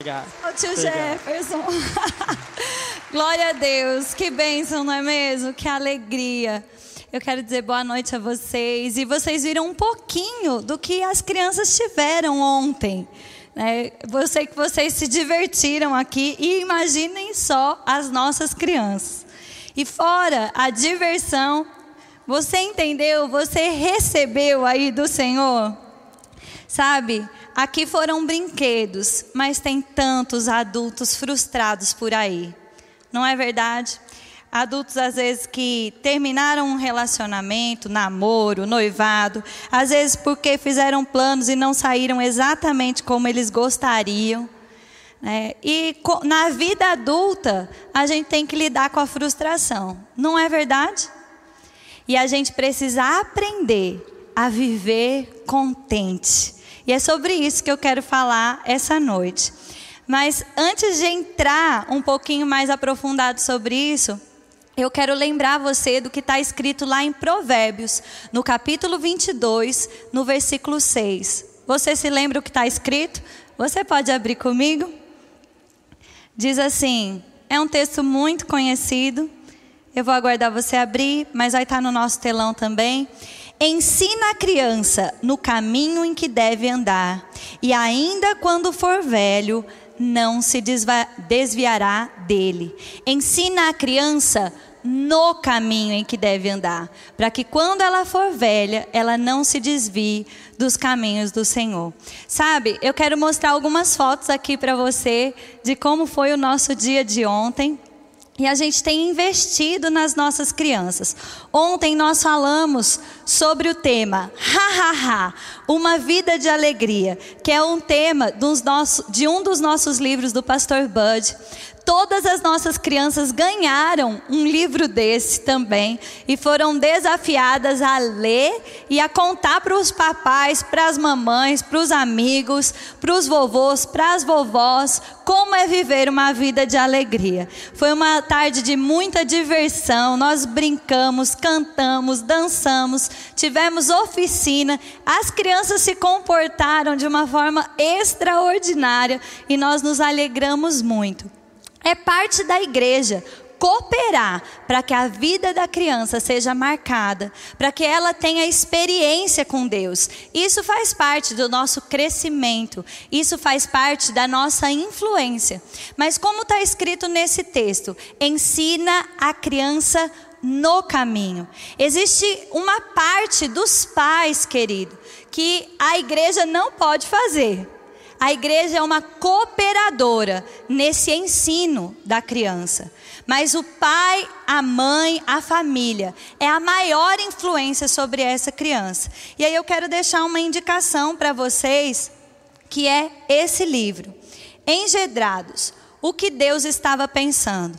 Obrigado. Tio Obrigado. Jefferson. Glória a Deus. Que bênção, não é mesmo? Que alegria. Eu quero dizer boa noite a vocês. E vocês viram um pouquinho do que as crianças tiveram ontem. né? Eu sei que vocês se divertiram aqui e imaginem só as nossas crianças. E fora a diversão, você entendeu? Você recebeu aí do Senhor? Sabe, aqui foram brinquedos, mas tem tantos adultos frustrados por aí. Não é verdade? Adultos, às vezes, que terminaram um relacionamento, namoro, noivado, às vezes porque fizeram planos e não saíram exatamente como eles gostariam. né? E na vida adulta, a gente tem que lidar com a frustração. Não é verdade? E a gente precisa aprender a viver contente. E é sobre isso que eu quero falar essa noite. Mas antes de entrar um pouquinho mais aprofundado sobre isso, eu quero lembrar você do que está escrito lá em Provérbios, no capítulo 22, no versículo 6. Você se lembra o que está escrito? Você pode abrir comigo? Diz assim: é um texto muito conhecido. Eu vou aguardar você abrir, mas vai estar no nosso telão também. Ensina a criança no caminho em que deve andar, e ainda quando for velho, não se desviará dele. Ensina a criança no caminho em que deve andar, para que quando ela for velha, ela não se desvie dos caminhos do Senhor. Sabe, eu quero mostrar algumas fotos aqui para você de como foi o nosso dia de ontem. E a gente tem investido nas nossas crianças. Ontem nós falamos sobre o tema Ha Ha Ha, uma vida de alegria, que é um tema dos de um dos nossos livros do pastor Bud. Todas as nossas crianças ganharam um livro desse também e foram desafiadas a ler e a contar para os papais, para as mamães, para os amigos, para os vovôs, para as vovós, como é viver uma vida de alegria. Foi uma tarde de muita diversão, nós brincamos, cantamos, dançamos, tivemos oficina, as crianças se comportaram de uma forma extraordinária e nós nos alegramos muito. É parte da igreja cooperar para que a vida da criança seja marcada, para que ela tenha experiência com Deus. Isso faz parte do nosso crescimento, isso faz parte da nossa influência. Mas como está escrito nesse texto, ensina a criança no caminho. Existe uma parte dos pais, querido, que a igreja não pode fazer. A igreja é uma cooperadora nesse ensino da criança. Mas o pai, a mãe, a família é a maior influência sobre essa criança. E aí eu quero deixar uma indicação para vocês, que é esse livro. Engedrados, o que Deus estava pensando.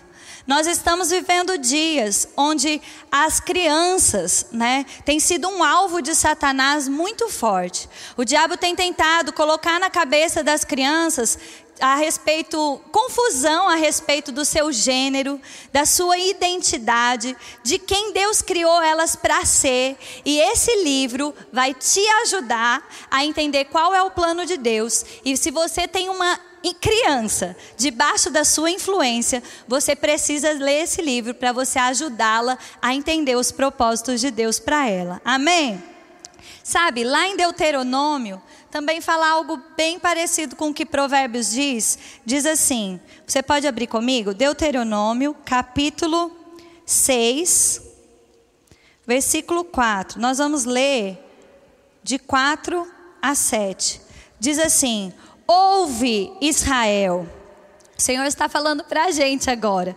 Nós estamos vivendo dias onde as crianças, né, têm sido um alvo de Satanás muito forte. O diabo tem tentado colocar na cabeça das crianças a respeito, confusão a respeito do seu gênero, da sua identidade, de quem Deus criou elas para ser. E esse livro vai te ajudar a entender qual é o plano de Deus. E se você tem uma criança debaixo da sua influência, você precisa ler esse livro para você ajudá-la a entender os propósitos de Deus para ela. Amém? Sabe, lá em Deuteronômio, também fala algo bem parecido com o que Provérbios diz. Diz assim: você pode abrir comigo? Deuteronômio, capítulo 6, versículo 4. Nós vamos ler de 4 a 7. Diz assim: Ouve, Israel. O Senhor está falando para a gente agora.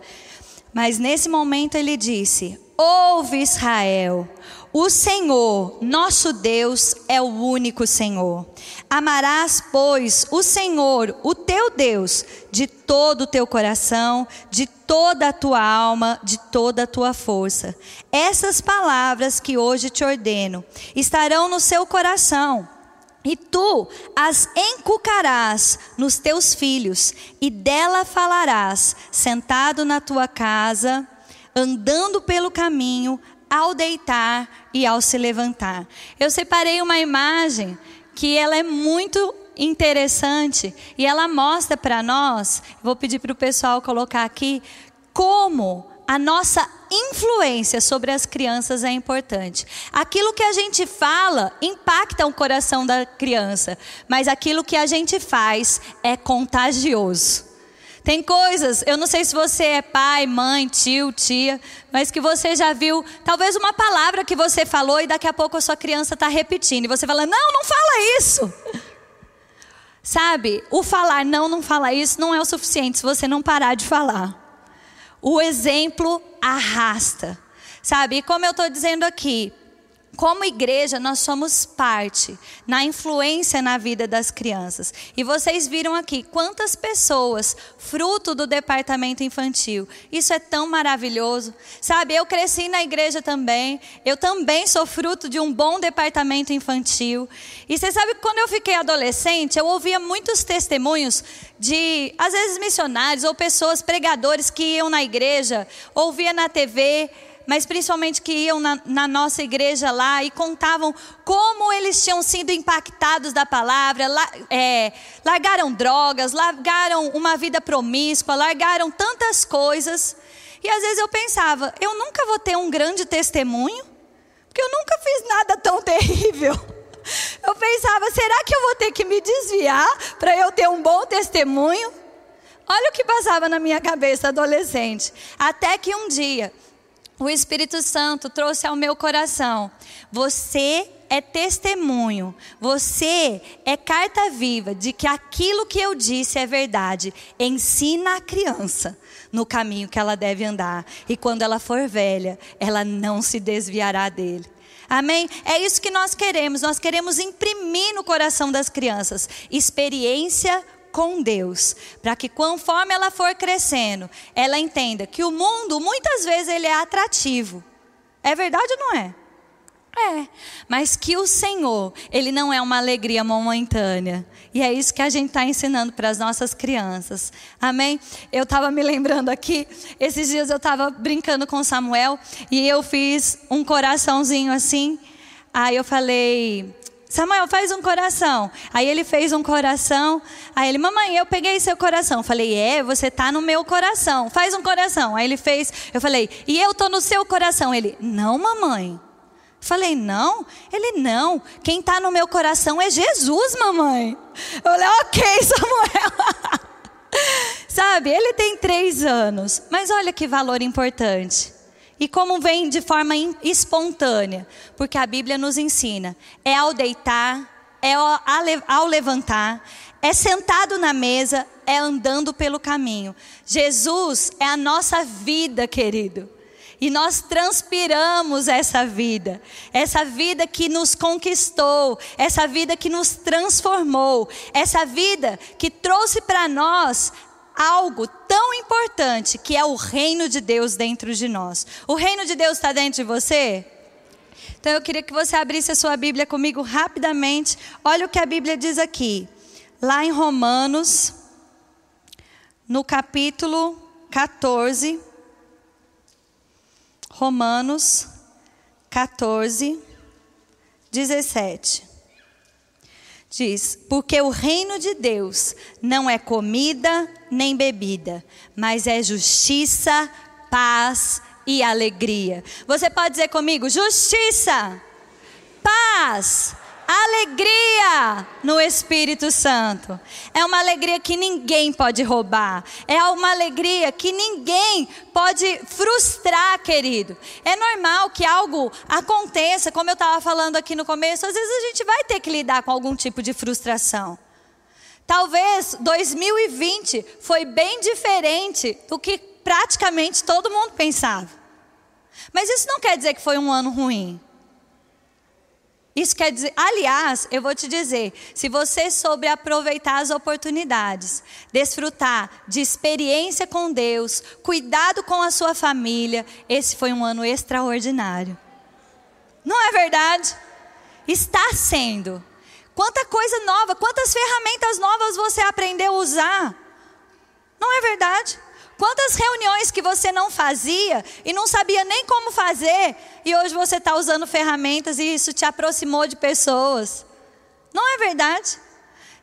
Mas nesse momento ele disse: Ouve, Israel. O Senhor, nosso Deus, é o único Senhor. Amarás, pois, o Senhor, o teu Deus, de todo o teu coração, de toda a tua alma, de toda a tua força. Essas palavras que hoje te ordeno estarão no seu coração. E tu as encucarás nos teus filhos, e dela falarás, sentado na tua casa, andando pelo caminho, ao deitar e ao se levantar. Eu separei uma imagem que ela é muito interessante e ela mostra para nós, vou pedir para o pessoal colocar aqui, como a nossa influência sobre as crianças é importante. Aquilo que a gente fala impacta o coração da criança, mas aquilo que a gente faz é contagioso. Tem coisas, eu não sei se você é pai, mãe, tio, tia, mas que você já viu, talvez uma palavra que você falou e daqui a pouco a sua criança está repetindo. E você fala, não, não fala isso. Sabe, o falar não, não fala isso não é o suficiente se você não parar de falar. O exemplo arrasta. Sabe, e como eu estou dizendo aqui, como igreja, nós somos parte na influência na vida das crianças. E vocês viram aqui quantas pessoas, fruto do departamento infantil. Isso é tão maravilhoso. Sabe, eu cresci na igreja também. Eu também sou fruto de um bom departamento infantil. E você sabe que quando eu fiquei adolescente, eu ouvia muitos testemunhos de, às vezes, missionários ou pessoas, pregadores que iam na igreja, ouvia na TV mas principalmente que iam na, na, nossa igreja lá e contavam como eles tinham sido impactados da palavra, la, é, largaram drogas, largaram uma vida promíscua, largaram tantas coisas. E às vezes eu pensava, eu nunca vou ter um grande testemunho, porque eu nunca fiz nada tão terrível. Eu pensava, será que eu vou ter que me desviar para eu ter um bom testemunho? Olha o que passava na minha cabeça adolescente. Até que um dia o Espírito Santo trouxe ao meu coração: você é testemunho, você é carta viva de que aquilo que eu disse é verdade. Ensina a criança no caminho que ela deve andar, e quando ela for velha, ela não se desviará dele. Amém? É isso que nós queremos. Nós queremos imprimir no coração das crianças experiência com Deus, para que conforme ela for crescendo, ela entenda que o mundo muitas vezes ele é atrativo. É verdade ou não é? É, mas que o Senhor, Ele não é uma alegria momentânea. E é isso que a gente está ensinando para as nossas crianças. Amém? Eu estava me lembrando aqui, esses dias eu estava brincando com Samuel e eu fiz um coraçãozinho assim. Aí eu falei, Samuel, faz um coração. Aí ele fez um coração. Aí ele, mamãe, eu peguei seu coração. Falei, é, você tá no meu coração. Faz um coração. Aí ele fez. Eu falei, e eu tô no seu coração. Ele, não, mamãe. Falei, não? Ele, não. Quem está no meu coração é Jesus, mamãe. Eu falei, ok, Samuel. Sabe, ele tem três anos. Mas olha que valor importante. E como vem de forma espontânea? Porque a Bíblia nos ensina: é ao deitar, é ao levantar, é sentado na mesa, é andando pelo caminho. Jesus é a nossa vida, querido. E nós transpiramos essa vida, essa vida que nos conquistou, essa vida que nos transformou, essa vida que trouxe para nós algo tão importante que é o reino de Deus dentro de nós. O reino de Deus está dentro de você? Então eu queria que você abrisse a sua Bíblia comigo rapidamente. Olha o que a Bíblia diz aqui. Lá em Romanos, no capítulo 14. Romanos 14, 17 diz: Porque o reino de Deus não é comida nem bebida, mas é justiça, paz e alegria. Você pode dizer comigo: justiça, paz, alegria no Espírito Santo. É uma alegria que ninguém pode roubar. É uma alegria que ninguém pode frustrar, querido. É normal que algo aconteça, como eu estava falando aqui no começo, às vezes a gente vai ter que lidar com algum tipo de frustração. Talvez 2020 foi bem diferente do que praticamente todo mundo pensava. Mas isso não quer dizer que foi um ano ruim. Isso quer dizer, aliás, eu vou te dizer, se você souber aproveitar as oportunidades, desfrutar de experiência com Deus, cuidado com a sua família, esse foi um ano extraordinário. Não é verdade? Está sendo. Quanta coisa nova, quantas ferramentas novas você aprendeu a usar. Não é verdade? Quantas reuniões que você não fazia e não sabia nem como fazer, e hoje você está usando ferramentas e isso te aproximou de pessoas. Não é verdade?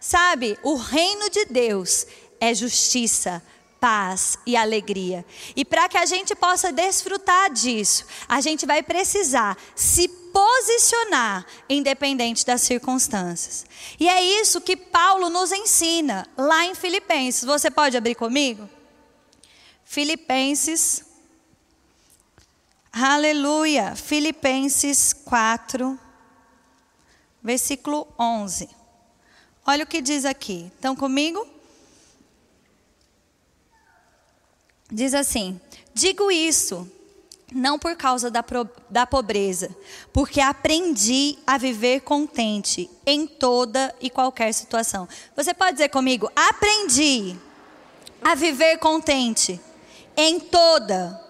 Sabe, o reino de Deus é justiça, paz e alegria. E para que a gente possa desfrutar disso, a gente vai precisar se posicionar independente das circunstâncias. E é isso que Paulo nos ensina lá em Filipenses. Você pode abrir comigo? Filipenses. Aleluia. Filipenses 4, versículo 11. Olha o que diz aqui. Estão comigo? Diz assim: Digo isso não por causa da, da pobreza, porque aprendi a viver contente em toda e qualquer situação. Você pode dizer comigo? Aprendi a viver contente em toda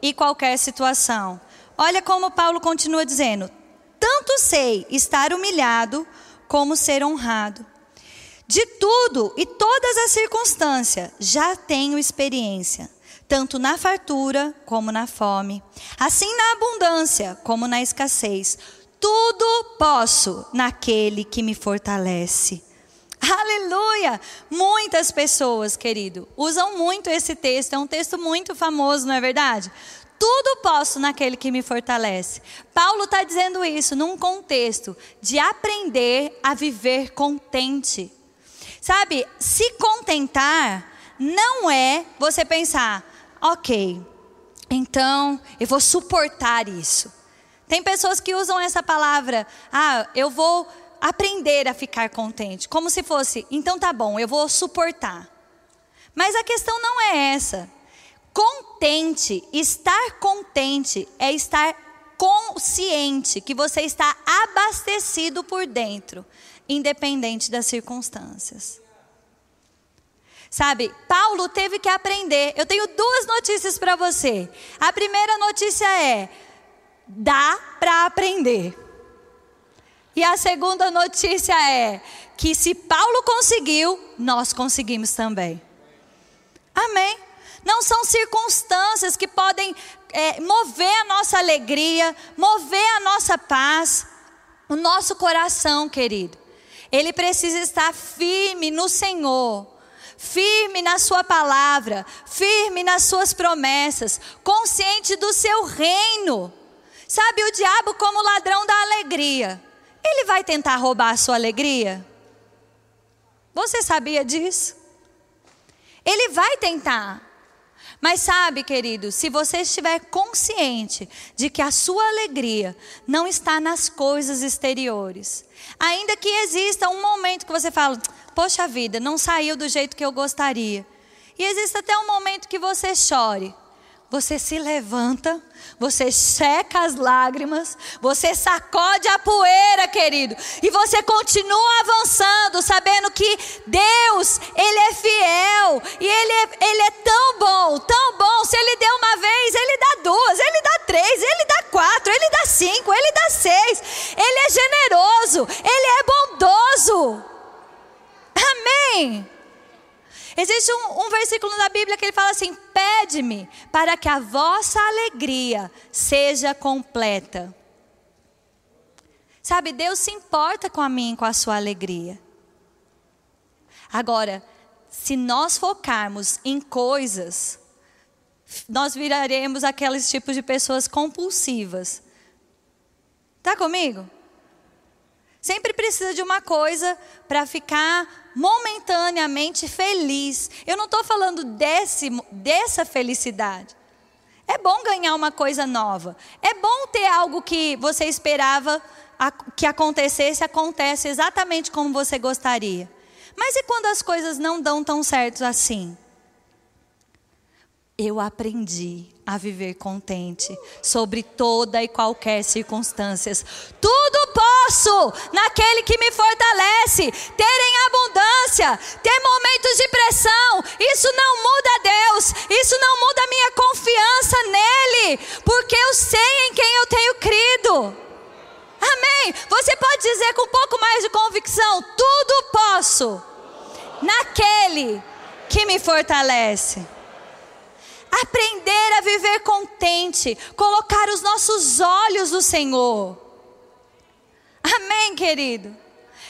e qualquer situação. Olha como Paulo continua dizendo: tanto sei estar humilhado como ser honrado. De tudo e todas as circunstâncias já tenho experiência tanto na fartura como na fome, assim na abundância como na escassez. Tudo posso naquele que me fortalece. Aleluia! Muitas pessoas, querido, usam muito esse texto, é um texto muito famoso, não é verdade? Tudo posso naquele que me fortalece. Paulo está dizendo isso num contexto de aprender a viver contente. Sabe, se contentar não é você pensar, ok, então eu vou suportar isso. Tem pessoas que usam essa palavra, ah, eu vou aprender a ficar contente, como se fosse, então tá bom, eu vou suportar. Mas a questão não é essa. Contente, estar contente é estar consciente que você está abastecido por dentro, independente das circunstâncias. Sabe, Paulo teve que aprender. Eu tenho duas notícias para você. A primeira notícia é: dá para aprender. E a segunda notícia é que se Paulo conseguiu, nós conseguimos também. Amém? Não são circunstâncias que podem é, mover a nossa alegria, mover a nossa paz, o nosso coração, querido. Ele precisa estar firme no Senhor firme na Sua palavra, firme nas Suas promessas, consciente do seu reino. Sabe, o diabo, como ladrão da alegria, ele vai tentar roubar a sua alegria? Você sabia disso? Ele vai tentar. Mas sabe, querido, se você estiver consciente de que a sua alegria não está nas coisas exteriores, ainda que exista um momento que você fala, poxa vida, não saiu do jeito que eu gostaria. E existe até um momento que você chore. Você se levanta, você seca as lágrimas, você sacode a poeira, querido, e você continua avançando, sabendo que Deus, Ele é fiel, e Ele é, ele é tão bom, tão bom. Se Ele deu uma vez, Ele dá duas, Ele dá três, Ele dá quatro, Ele dá cinco, Ele dá seis. Ele é generoso, Ele é bondoso. Amém. Existe um, um, versículo na Bíblia que ele fala assim: Pede-me para que a vossa alegria seja completa. Sabe, Deus se importa com a mim com a sua alegria. Agora, se nós focarmos em coisas, nós viraremos aqueles tipos de pessoas compulsivas. Tá comigo? Sempre precisa de uma coisa para ficar momentaneamente feliz. Eu não estou falando desse, dessa felicidade. É bom ganhar uma coisa nova. É bom ter algo que você esperava que acontecesse, acontece exatamente como você gostaria. Mas e quando as coisas não dão tão certo assim? Eu aprendi a viver contente sobre toda e qualquer circunstâncias. Tudo posso naquele que me fortalece. Ter em abundância, ter momentos de pressão. Isso não muda Deus. Isso não muda a minha confiança nele, porque eu sei em quem eu tenho crido. Amém. Você pode dizer com um pouco mais de convicção: tudo posso naquele que me fortalece aprender a viver contente, colocar os nossos olhos no Senhor. Amém, querido?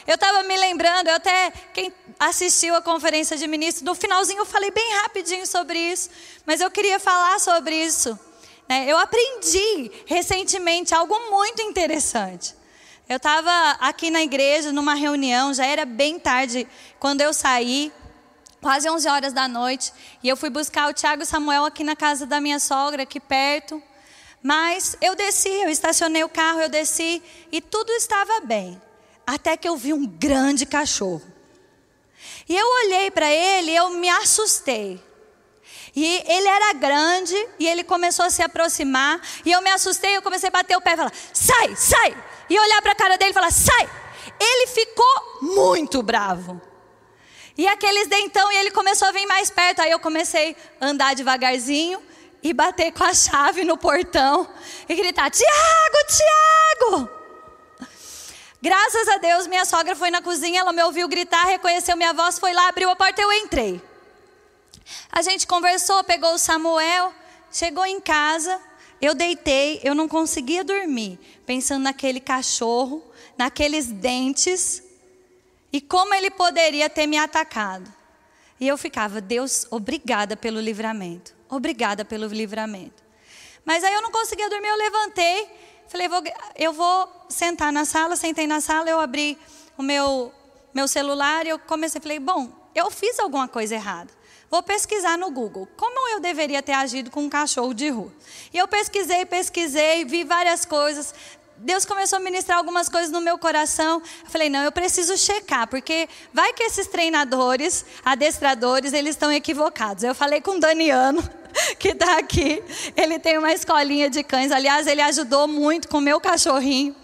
Eu estava me lembrando, eu até, quem assistiu a conferência de ministros, no finalzinho eu falei bem rapidinho sobre isso, mas eu queria falar sobre isso. Né? Eu aprendi recentemente algo muito interessante. Eu estava aqui na igreja, numa reunião, já era bem tarde quando eu saí, quase 11 horas da noite, e eu fui buscar o Tiago Samuel aqui na casa da minha sogra, aqui perto. Mas eu desci, eu estacionei o carro, eu desci e tudo estava bem. Até que eu vi um grande cachorro. E eu olhei para ele e eu me assustei. E ele era grande e ele começou a se aproximar. E eu me assustei, eu comecei a bater o pé e falar: sai, sai! E olhar para a cara dele e falar: sai! Ele ficou muito bravo. E aqueles dentão, e ele começou a vir mais perto. Aí eu comecei a andar devagarzinho e bater com a chave no portão e gritar: Tiago, Tiago! Graças a Deus, minha sogra foi na cozinha, ela me ouviu gritar, reconheceu minha voz, foi lá, abriu a porta e eu entrei. A gente conversou, pegou o Samuel, chegou em casa, eu deitei, eu não conseguia dormir, pensando naquele cachorro, naqueles dentes e como ele poderia ter me atacado. E eu ficava, Deus, obrigada pelo livramento, obrigada pelo livramento. Mas aí eu não conseguia dormir, eu levantei, falei, vou, eu vou sentar na sala, sentei na sala, eu abri o meu, meu celular e eu comecei, falei, bom, eu fiz alguma coisa errada. Vou pesquisar no Google como eu deveria ter agido com um cachorro de rua. E eu pesquisei, pesquisei, vi várias coisas. Deus começou a ministrar algumas coisas no meu coração. Eu falei, não, eu preciso checar, porque vai que esses treinadores, adestradores, eles estão equivocados. Eu falei com o Daniano, que está aqui. Ele tem uma escolinha de cães. Aliás, ele ajudou muito com o meu cachorrinho.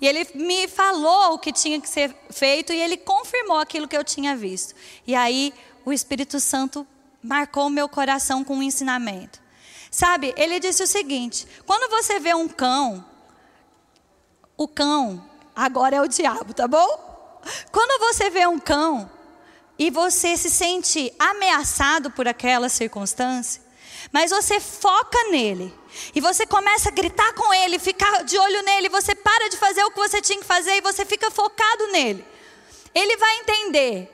E ele me falou o que tinha que ser feito e ele confirmou aquilo que eu tinha visto. E aí o Espírito Santo marcou meu coração com um ensinamento. Sabe, ele disse o seguinte: quando você vê um cão, o cão agora é o diabo, tá bom? Quando você vê um cão e você se sente ameaçado por aquela circunstância, mas você foca nele e você começa a gritar com ele, ficar de olho nele, você para de fazer o que você tinha que fazer e você fica focado nele. Ele vai entender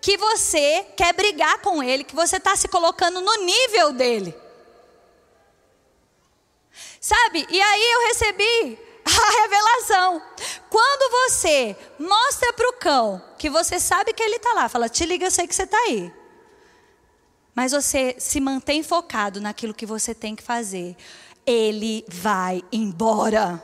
que você quer brigar com ele, que você está se colocando no nível dele. Sabe? E aí eu recebi a revelação. Quando você mostra para o cão que você sabe que ele está lá, fala, te liga, eu sei que você está aí. Mas você se mantém focado naquilo que você tem que fazer. Ele vai embora.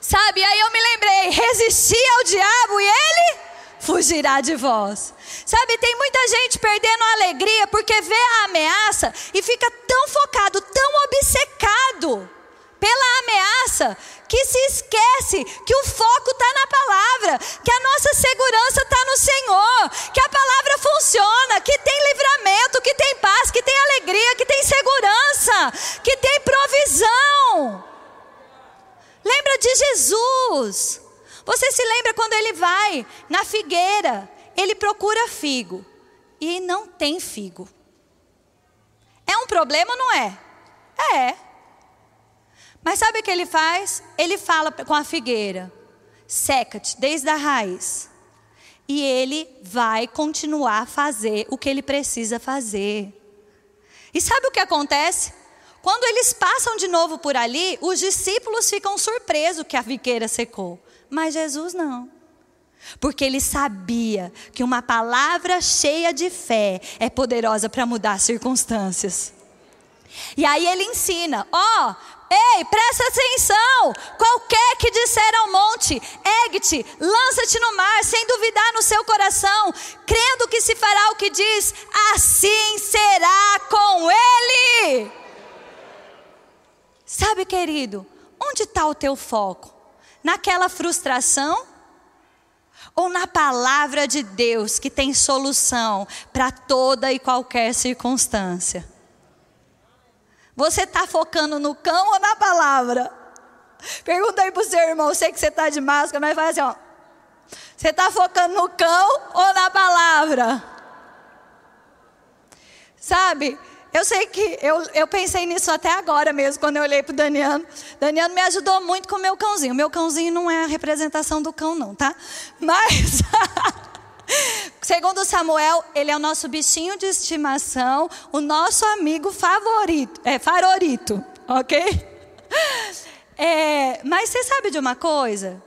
Sabe, aí eu me lembrei, resistir ao diabo e ele fugirá de vós. Sabe, tem muita gente perdendo a alegria porque vê a ameaça e fica tão focado, tão obcecado pela ameaça, que se esquece que o foco está na palavra, que a nossa segurança está no Senhor, que a palavra funciona, que tem livramento, que tem paz, que tem alegria, que tem segurança, que tem provisão. Lembra de Jesus. Você se lembra quando ele vai na figueira, ele procura figo e não tem figo. É um problema não é? É. Mas sabe o que ele faz? Ele fala com a figueira: seca-te desde a raiz. E ele vai continuar a fazer o que ele precisa fazer. E sabe o que acontece? Quando eles passam de novo por ali, os discípulos ficam surpresos que a figueira secou. Mas Jesus não. Porque ele sabia que uma palavra cheia de fé é poderosa para mudar circunstâncias. E aí ele ensina: ó, oh, ei, presta atenção. Qualquer que disser ao monte, ergue-te, lança-te no mar, sem duvidar no seu coração, crendo que se fará o que diz, assim será com ele. Sabe, querido, onde está o teu foco? naquela frustração? Ou na palavra de Deus que tem solução para toda e qualquer circunstância? Você está focando no cão ou na palavra? Pergunta aí para o seu irmão, sei que você está de máscara, mas faz assim, ó. Você está focando no cão ou na palavra? Sabe, Eu sei que eu, eu pensei nisso até agora mesmo, quando eu olhei para o Daniano. Daniano me ajudou muito com o meu cãozinho. Meu cãozinho não é a representação do cão, não, tá? Mas. Segundo Samuel, ele é o nosso bichinho de estimação, o nosso amigo favorito, é favorito, ok? É, mas você sabe de uma coisa?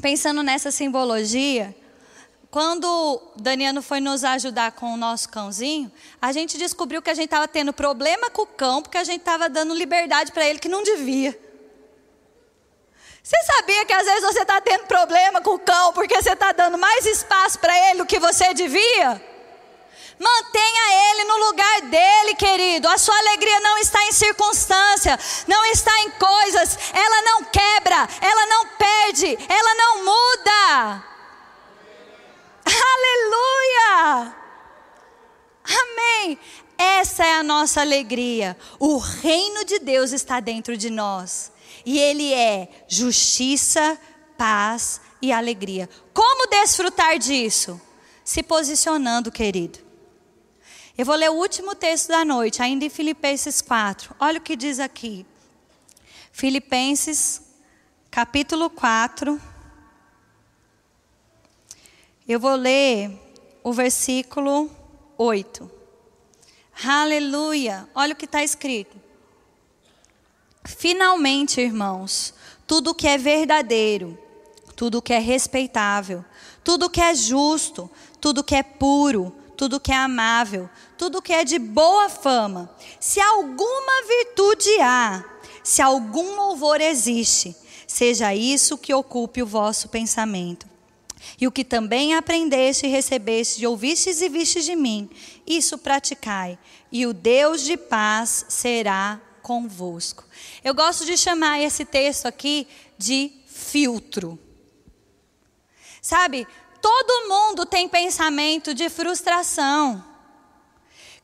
Pensando nessa simbologia, quando Daniano foi nos ajudar com o nosso cãozinho, a gente descobriu que a gente estava tendo problema com o cão, porque a gente estava dando liberdade para ele que não devia. Você sabia que às vezes você está tendo problema com o cão porque você está dando mais espaço para ele do que você devia? Mantenha ele no lugar dele, querido. A sua alegria não está em circunstância, não está em coisas. Ela não quebra, ela não perde, ela não muda. Aleluia! Amém. Essa é a nossa alegria. O reino de Deus está dentro de nós. E ele é justiça, paz e alegria. Como desfrutar disso? Se posicionando, querido. Eu vou ler o último texto da noite, ainda em Filipenses 4. Olha o que diz aqui. Filipenses, capítulo 4. Eu vou ler o versículo 8. Aleluia. Olha o que está escrito. Finalmente, irmãos, tudo que é verdadeiro, tudo que é respeitável, tudo que é justo, tudo que é puro, tudo que é amável, tudo que é de boa fama, se alguma virtude há, se algum louvor existe, seja isso que ocupe o vosso pensamento. E o que também aprendeste e recebeste, e ouvistes e vistes de mim, isso praticai, e o Deus de paz será convosco. Eu gosto de chamar esse texto aqui de filtro. Sabe, todo mundo tem pensamento de frustração.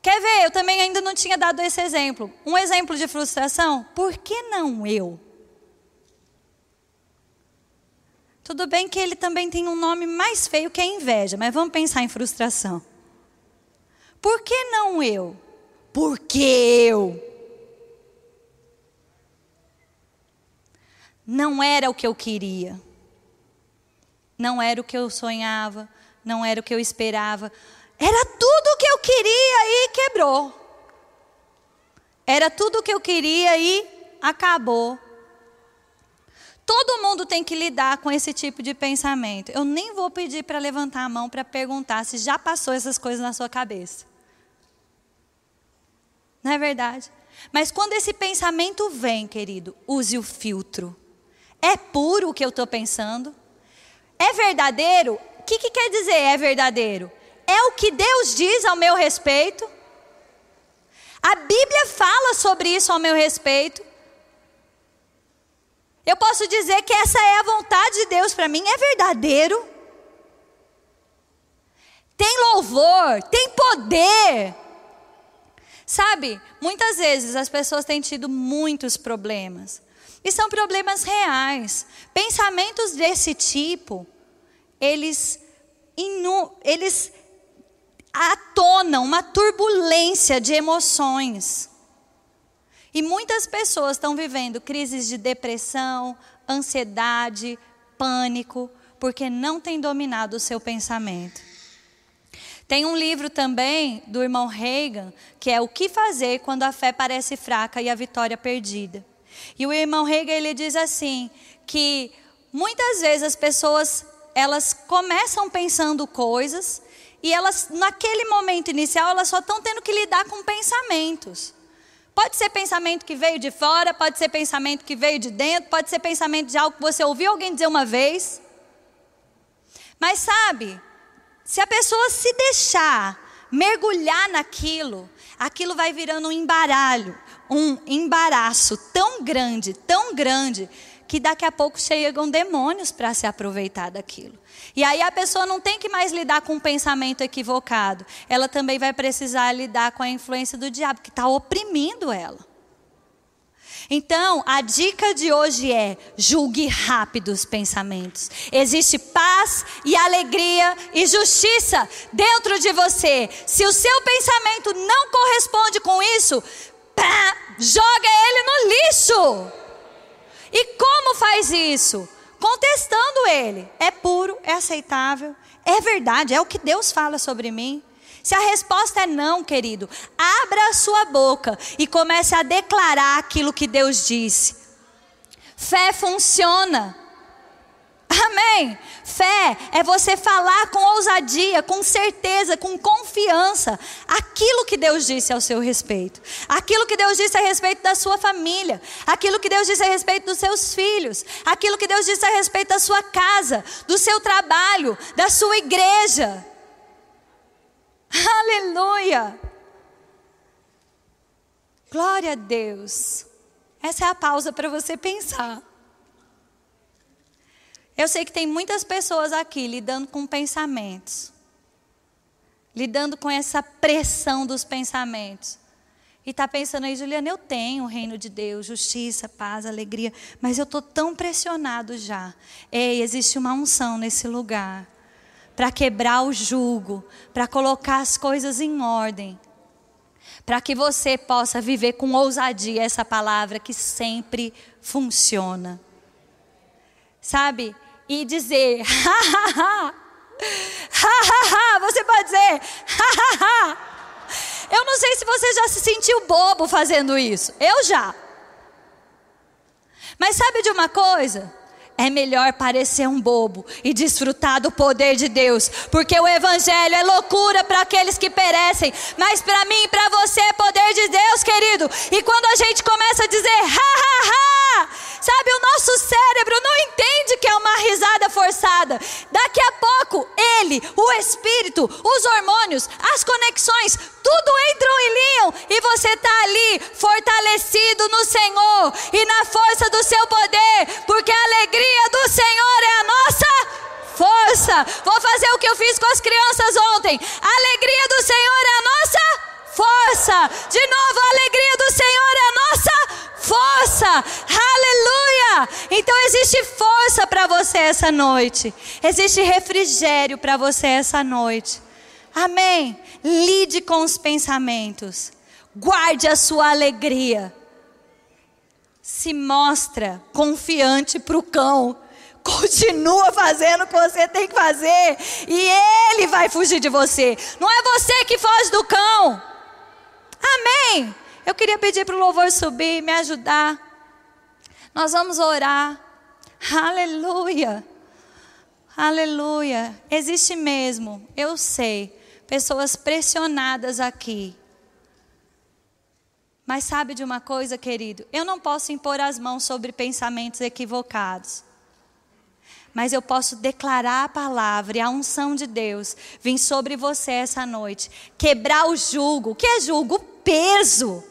Quer ver? Eu também ainda não tinha dado esse exemplo. Um exemplo de frustração? Por que não eu? Tudo bem que ele também tem um nome mais feio que é inveja, mas vamos pensar em frustração. Por que não eu? Porque eu. Não era o que eu queria. Não era o que eu sonhava, não era o que eu esperava. Era tudo o que eu queria e quebrou. Era tudo o que eu queria e acabou. Todo mundo tem que lidar com esse tipo de pensamento. Eu nem vou pedir para levantar a mão para perguntar se já passou essas coisas na sua cabeça. Não é verdade? Mas quando esse pensamento vem, querido, use o filtro. É puro o que eu estou pensando? É verdadeiro? O que, que quer dizer é verdadeiro? É o que Deus diz ao meu respeito? A Bíblia fala sobre isso ao meu respeito. Eu posso dizer que essa é a vontade de Deus para mim, é verdadeiro. Tem louvor, tem poder. Sabe, muitas vezes as pessoas têm tido muitos problemas. E são problemas reais. Pensamentos desse tipo, eles, inu, eles atonam uma turbulência de emoções. E muitas pessoas estão vivendo crises de depressão, ansiedade, pânico, porque não têm dominado o seu pensamento. Tem um livro também do irmão Reagan, que é O que fazer quando a fé parece fraca e a vitória perdida. E o irmão Hegel ele diz assim que muitas vezes as pessoas elas começam pensando coisas e elas naquele momento inicial elas só estão tendo que lidar com pensamentos. Pode ser pensamento que veio de fora, pode ser pensamento que veio de dentro, pode ser pensamento de algo que você ouviu alguém dizer uma vez. Mas sabe, se a pessoa se deixar mergulhar naquilo, aquilo vai virando um embaralho, um embaraço tão grande, tão grande, que daqui a pouco chegam demônios para se aproveitar daquilo. E aí a pessoa não tem que mais lidar com um pensamento equivocado, ela também vai precisar lidar com a influência do diabo, que está oprimindo ela. Então, a dica de hoje é: julgue rápido os pensamentos. Existe paz e alegria e justiça dentro de você. Se o seu pensamento não corresponde com isso, joga ele no lixo. E como faz isso? Contestando ele. É puro, é aceitável, é verdade, é o que Deus fala sobre mim. Se a resposta é não, querido, abra a sua boca e comece a declarar aquilo que Deus disse. Fé funciona. Amém. Fé é você falar com ousadia, com certeza, com confiança, aquilo que Deus disse ao seu respeito, aquilo que Deus disse a respeito da sua família, aquilo que Deus disse a respeito dos seus filhos, aquilo que Deus disse a respeito da sua casa, do seu trabalho, da sua igreja. Aleluia! Glória a Deus. Essa é a pausa para você pensar. Eu sei que tem muitas pessoas aqui lidando com pensamentos, lidando com essa pressão dos pensamentos. E está pensando aí, Juliana, eu tenho o reino de Deus, justiça, paz, alegria, mas eu estou tão pressionado já. Ei, existe uma unção nesse lugar para quebrar o jugo, para colocar as coisas em ordem, para que você possa viver com ousadia essa palavra que sempre funciona. Sabe? E dizer, ha ha ha, você pode dizer, ha ha. Eu não sei se você já se sentiu bobo fazendo isso. Eu já. Mas sabe de uma coisa? é melhor parecer um bobo e desfrutar do poder de Deus, porque o Evangelho é loucura para aqueles que perecem, mas para mim e para você é poder de Deus, querido. E quando a gente começa a dizer ha ha ha, sabe, o nosso cérebro não entende que é uma risada forçada. Daqui a pouco, ele, o Espírito, os hormônios, as conexões, tudo entram em linham e você está ali fortalecido no Senhor e na força do seu poder, porque a alegria do Senhor é a nossa força. Vou fazer o que eu fiz com as crianças ontem. A alegria do Senhor é a nossa força. De novo, a alegria do Senhor é a nossa força. Aleluia! Então existe força para você essa noite. Existe refrigério para você essa noite. Amém. Lide com os pensamentos. Guarde a sua alegria se mostra confiante para o cão. Continua fazendo o que você tem que fazer. E ele vai fugir de você. Não é você que foge do cão. Amém. Eu queria pedir para o louvor subir, me ajudar. Nós vamos orar. Aleluia. Aleluia. Existe mesmo, eu sei, pessoas pressionadas aqui mas sabe de uma coisa, querido? Eu não posso impor as mãos sobre pensamentos equivocados. Mas eu posso declarar a palavra e a unção de Deus vir sobre você essa noite. Quebrar o jugo. O que é jugo? Peso.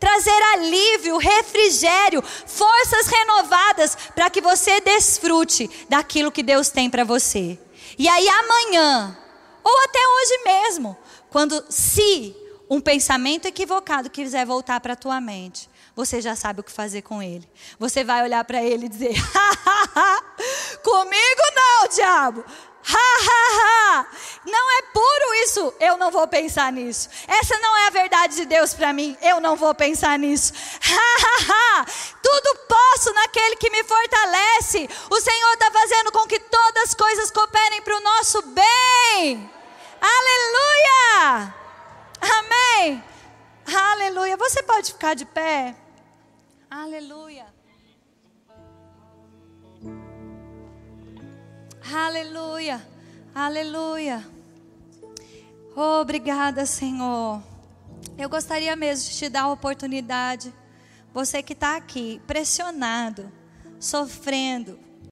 Trazer alívio, refrigério, forças renovadas para que você desfrute daquilo que Deus tem para você. E aí amanhã, ou até hoje mesmo, quando se um pensamento equivocado quiser voltar para a tua mente, você já sabe o que fazer com ele. Você vai olhar para ele e dizer: comigo não, diabo. Ha, ha, ha. Não é puro isso, eu não vou pensar nisso. Essa não é a verdade de Deus para mim, eu não vou pensar nisso. Ha, ha, ha. Tudo posso naquele que me fortalece. O Senhor está fazendo com que todas as coisas cooperem para o nosso bem. Aleluia! Amém. Aleluia. Você pode ficar de pé. Aleluia. Aleluia. Aleluia. Obrigada, Senhor. Eu gostaria mesmo de te dar a oportunidade. Você que está aqui, pressionado, sofrendo,